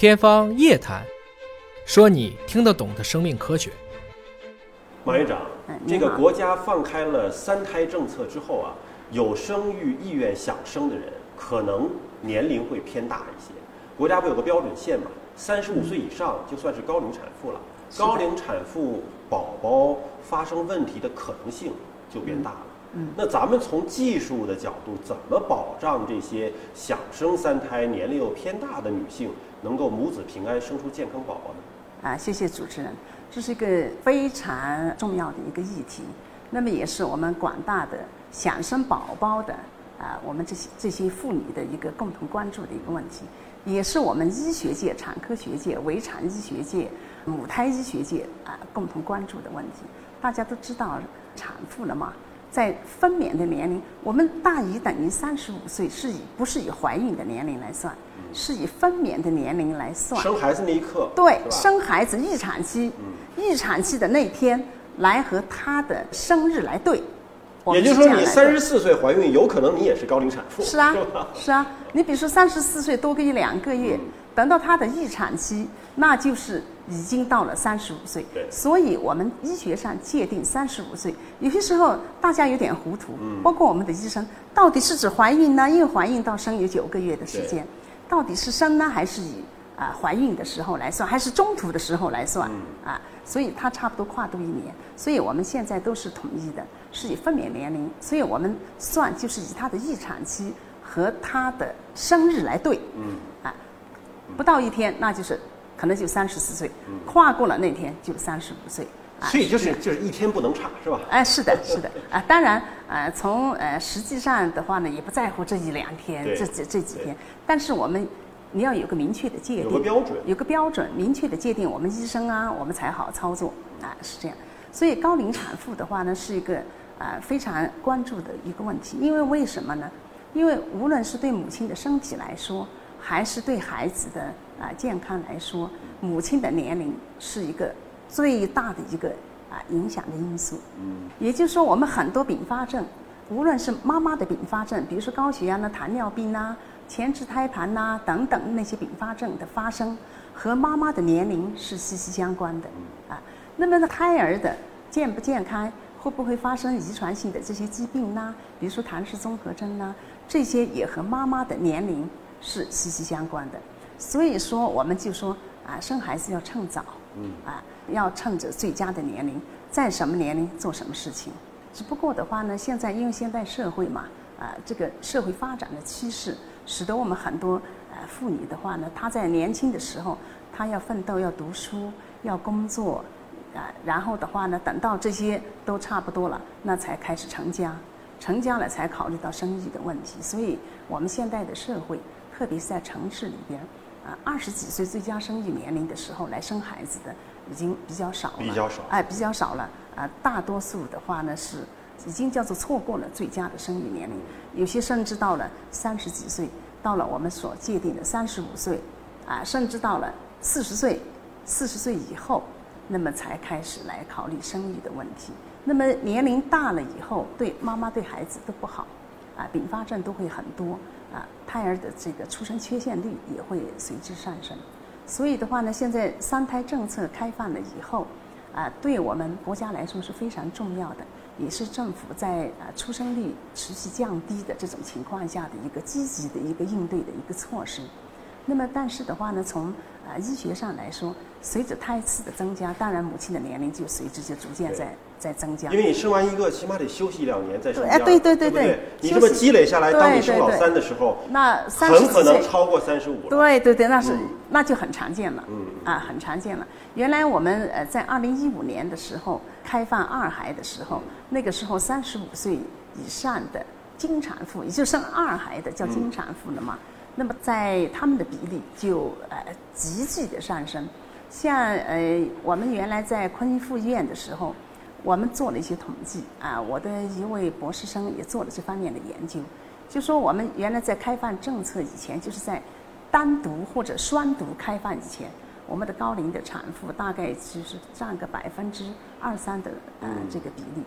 天方夜谭，说你听得懂的生命科学。马院长嗯，这个国家放开了三胎政策之后啊，有生育意愿想生的人，可能年龄会偏大一些。国家不有个标准线嘛？三十五岁以上就算是高龄产妇了。高龄产妇宝宝发生问题的可能性就变大了。嗯那咱们从技术的角度，怎么保障这些想生三胎、年龄又偏大的女性能够母子平安生出健康宝宝呢？啊，谢谢主持人，这是一个非常重要的一个议题，那么也是我们广大的想生宝宝的啊，我们这些这些妇女的一个共同关注的一个问题，也是我们医学界、产科学界、围产医学界、母胎医学界啊共同关注的问题。大家都知道，产妇了嘛，在分娩的年龄，我们大于等于三十五岁，是以不是以怀孕的年龄来算，是以分娩的年龄来算。生孩子那一刻，对生孩子预产期，预产期的那天来和他的生日来对。也就是说，你三十四岁怀孕，有可能你也是高龄产妇，是啊？，是啊，你比如说三十四岁多个一两个月，等到她的预产期，那就是已经到了三十五岁对。所以我们医学上界定三十五岁，有些时候大家有点糊涂，嗯包括我们的医生，到底是指怀孕呢？因为怀孕到生有九个月的时间，到底是生呢，还是以啊、怀孕的时候来算，还是中途的时候来算、嗯。啊？所以它差不多跨度一年，所以我们现在都是统一的，是以分娩年龄，所以我们算就是以他的预产期和他的生日来对，嗯，啊，不到一天那就是可能就三十四岁，嗯。跨过了那天就三十五岁，啊，所以就是就是一天不能差，是吧？哎，是的，是的，啊，当然，呃，从呃实际上的话呢，也不在乎这一两天，这这这几天，但是我们你要有个明确的界定，有个标准有个标准，明确的界定，我们医生啊，我们才好操作啊，是这样。所以高龄产妇的话呢，是一个啊、非常关注的一个问题，因为为什么呢？因为无论是对母亲的身体来说，还是对孩子的啊、健康来说，母亲的年龄是一个最大的一个啊、影响的因素。嗯，也就是说，我们很多并发症，无论是妈妈的并发症，比如说高血压呢、糖尿病呐、前置胎盘呐、等等那些并发症的发生，和妈妈的年龄是息息相关的啊。那么呢，胎儿的健不健康，会不会发生遗传性的这些疾病呢？比如说唐氏综合征呢，这些也和妈妈的年龄是息息相关的。所以说，我们就说啊，生孩子要趁早，嗯啊，要趁着最佳的年龄，在什么年龄做什么事情。只不过的话呢，现在因为现代社会嘛，啊，这个社会发展的趋势，使得我们很多呃妇女的话呢，她在年轻的时候，她要奋斗，要读书，要工作，啊，然后的话呢，等到这些都差不多了，那才开始成家，成家了才考虑到生育的问题。所以，我们现代的社会，特别是在城市里边，啊，二十几岁最佳生育年龄的时候来生孩子的已经比较少了，比较少哎，比较少了。啊，大多数的话呢是已经叫做错过了最佳的生育年龄，有些甚至到了三十几岁，到了我们所界定的三十五岁，啊，甚至到了四十岁，四十岁以后，那么才开始来考虑生育的问题。那么年龄大了以后，对妈妈对孩子都不好，啊，并发症都会很多，啊，胎儿的这个出生缺陷率也会随之上升。所以的话呢，现在三胎政策开放了以后，啊，对我们国家来说是非常重要的，也是政府在啊出生率持续降低的这种情况下的一个积极的一个应对的一个措施。那么，但是的话呢，从啊医学上来说，随着胎次的增加，当然母亲的年龄就随之就逐渐在在增加因。为你生完一个，起码得休息两年再生对第二个，哎对对对不对对你这么积累下来，当你生老三的时候，那三十很可能超过三十五了。对对对，那是、嗯那就很常见了，嗯啊，很常见了。原来我们呃在二零一五年的时候开放二孩的时候，那个时候三十五岁以上的经产妇，也就生二孩的叫经产妇了嘛。那么在他们的比例就呃急剧的上升。像呃我们原来在昆明附医院的时候，我们做了一些统计啊，我的一位博士生也做了这方面的研究，就说我们原来在开放政策以前，就是在单独或者双独开放以前，我们的高龄的产妇大概就是占个百分之二三的呃这个比例。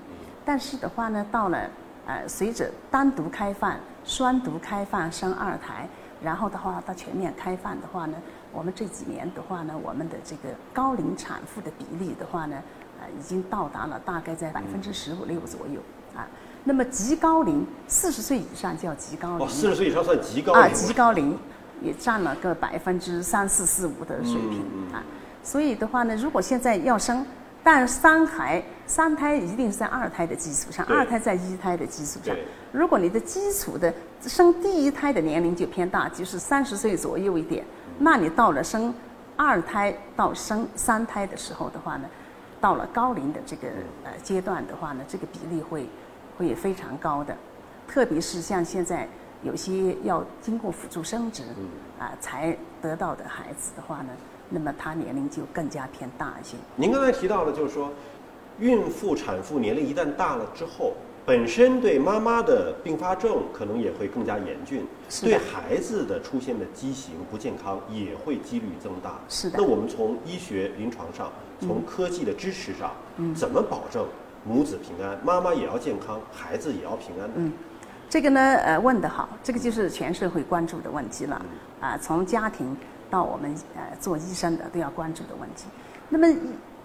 但是的话呢，到了呃随着单独开放双独开放生二胎，然后的话到全面开放的话呢，我们这几年的话呢，我们的这个高龄产妇的比例的话呢，呃，已经到达了大概在百分之十五六左右啊。那么极高龄，四十岁以上叫极高龄。哦，四十岁以上算极高啊，龄。极高龄也占了个百分之三四四五的水平嗯啊。所以的话呢，如果现在要生，但三胎三胎一定是在二胎的基础上，二胎在一胎的基础上。如果你的基础的生第一胎的年龄就偏大，就是三十岁左右一点，那你到了生二胎到生三胎的时候的话呢，到了高龄的这个呃阶段的话呢，这个比例会会非常高的，特别是像现在有些要经过辅助生殖啊、才得到的孩子的话呢，那么他年龄就更加偏大一些。您刚才提到了，就是说，孕妇、产妇年龄一旦大了之后，本身对妈妈的并发症可能也会更加严峻，对孩子的出现的畸形不健康也会几率增大。是的那我们从医学临床上，从科技的支持上，嗯怎么保证母子平安，妈妈也要健康，孩子也要平安呢？嗯这个呢，呃，问得好，这个就是全社会关注的问题了，啊，从家庭到我们呃做医生的都要关注的问题。那么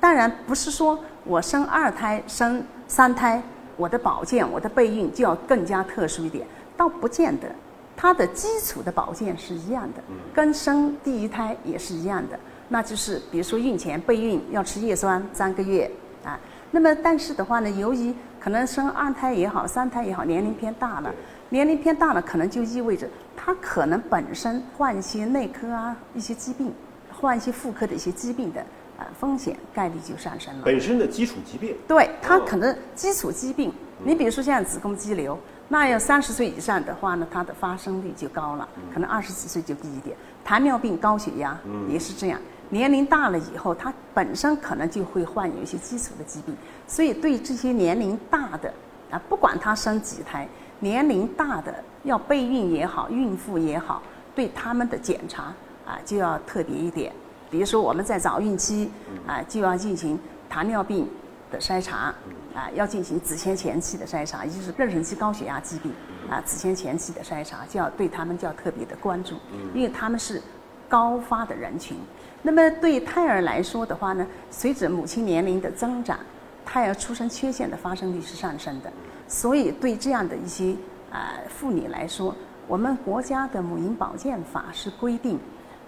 当然不是说我生二胎、生三胎，我的保健、我的备孕就要更加特殊一点，倒不见得。它的基础的保健是一样的，跟生第一胎也是一样的。那就是比如说孕前备孕要吃叶酸三个月啊。那么但是的话呢，由于可能生二胎也好，三胎也好，年龄偏大了，年龄偏大了，可能就意味着他可能本身患一些内科啊一些疾病，患一些妇科的一些疾病的呃风险概率就上升了。本身的基础疾病，对，它哦可能基础疾病，你比如说像子宫肌瘤，那要三十岁以上的话呢，它的发生率就高了，可能二十几岁就低一点。糖尿病、高血压也是这样，年龄大了以后，它本身可能就会患有一些基础的疾病，所以对这些年龄大的啊，不管他生几胎，年龄大的要备孕也好，孕妇也好，对他们的检查啊就要特别一点。比如说我们在早孕期啊，就要进行糖尿病的筛查，啊，要进行子痫前期的筛查，也就是妊娠期高血压疾病啊，子痫前期的筛查，就要对他们就要特别的关注，因为他们是高发的人群。那么对胎儿来说的话呢，随着母亲年龄的增长，胎儿出生缺陷的发生率是上升的，所以对这样的一些啊、妇女来说，我们国家的母婴保健法是规定，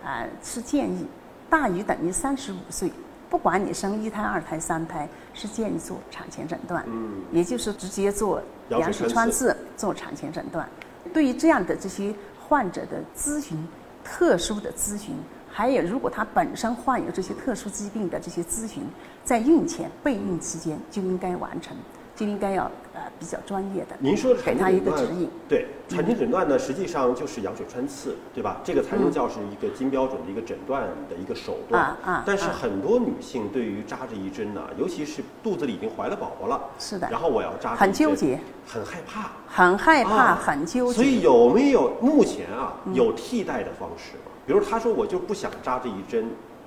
啊、是建议大于等于三十五岁，不管你生一胎、二胎、三胎，是建议做产前诊断，嗯，也就是直接做羊羊水穿刺做产前诊断。对于这样的这些患者的咨询，特殊的咨询，还有如果他本身患有这些特殊疾病的这些咨询，在孕前备孕期间就应该完成，就应该要呃比较专业的您说的给他一个指引。对，产前诊断呢，实际上就是羊水穿刺，对吧？这个才能叫是一个金标准的一个诊断的一个手段。啊啊但是啊很多女性对于扎这一针呢，尤其是肚子里已经怀了宝宝了，是的然后我要扎很纠结，很害怕，很害怕，啊很纠结。所以有没有目前啊嗯有替代的方式吗？比如他说我就不想扎这一针，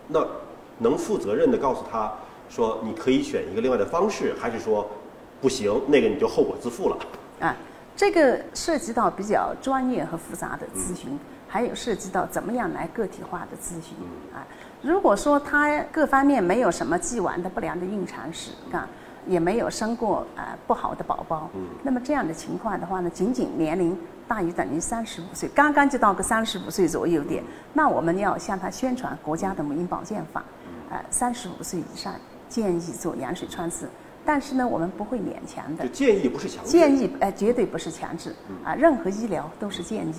那能负责任的告诉他说你可以选一个另外的方式，还是说不行，那个你就后果自负了？啊，这个涉及到比较专业和复杂的咨询，还有涉及到怎么样来个体化的咨询啊。如果说他各方面没有什么既往的不良的孕产史啊，也没有生过啊不好的宝宝，那么这样的情况的话呢，仅仅年龄大于等于三十五岁，刚刚就到个三十五岁左右点，那我们要向他宣传国家的母婴保健法，呃，三十五岁以上建议做羊水穿刺，但是呢，我们不会勉强的。建议不是强制。建议呃绝对不是强制啊，任何医疗都是建议。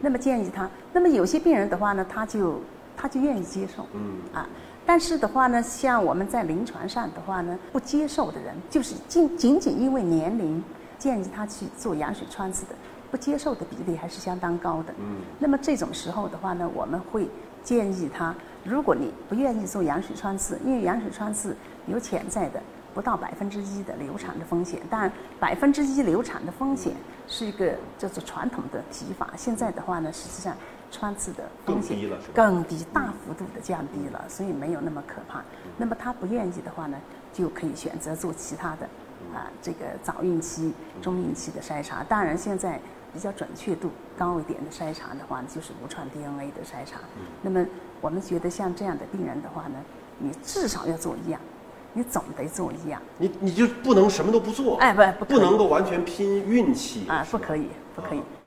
那么建议他，那么有些病人的话呢，他就他就愿意接受嗯，啊。但是的话呢，像我们在临床上的话呢，不接受的人，就是仅仅仅因为年龄，建议他去做羊水穿刺的，不接受的比例还是相当高的。嗯，那么这种时候的话呢，我们会建议他，如果你不愿意做羊水穿刺，因为羊水穿刺有潜在的不到百分之一的流产的风险，但百分之一流产的风险是一个叫做传统的提法，现在的话呢，实际上穿刺的风险更低了更低，大幅度的降低了，所以没有那么可怕。那么他不愿意的话呢，就可以选择做其他的啊，这个早孕期、中孕期的筛查。当然，现在比较准确度高一点的筛查的话，就是无创 DNA 的筛查。嗯那么我们觉得像这样的病人的话呢，你至少要做一样，你总得做一样。你你就不能什么都不做，哎，不，不不能够完全拼运气。啊，不可以，不可以。啊。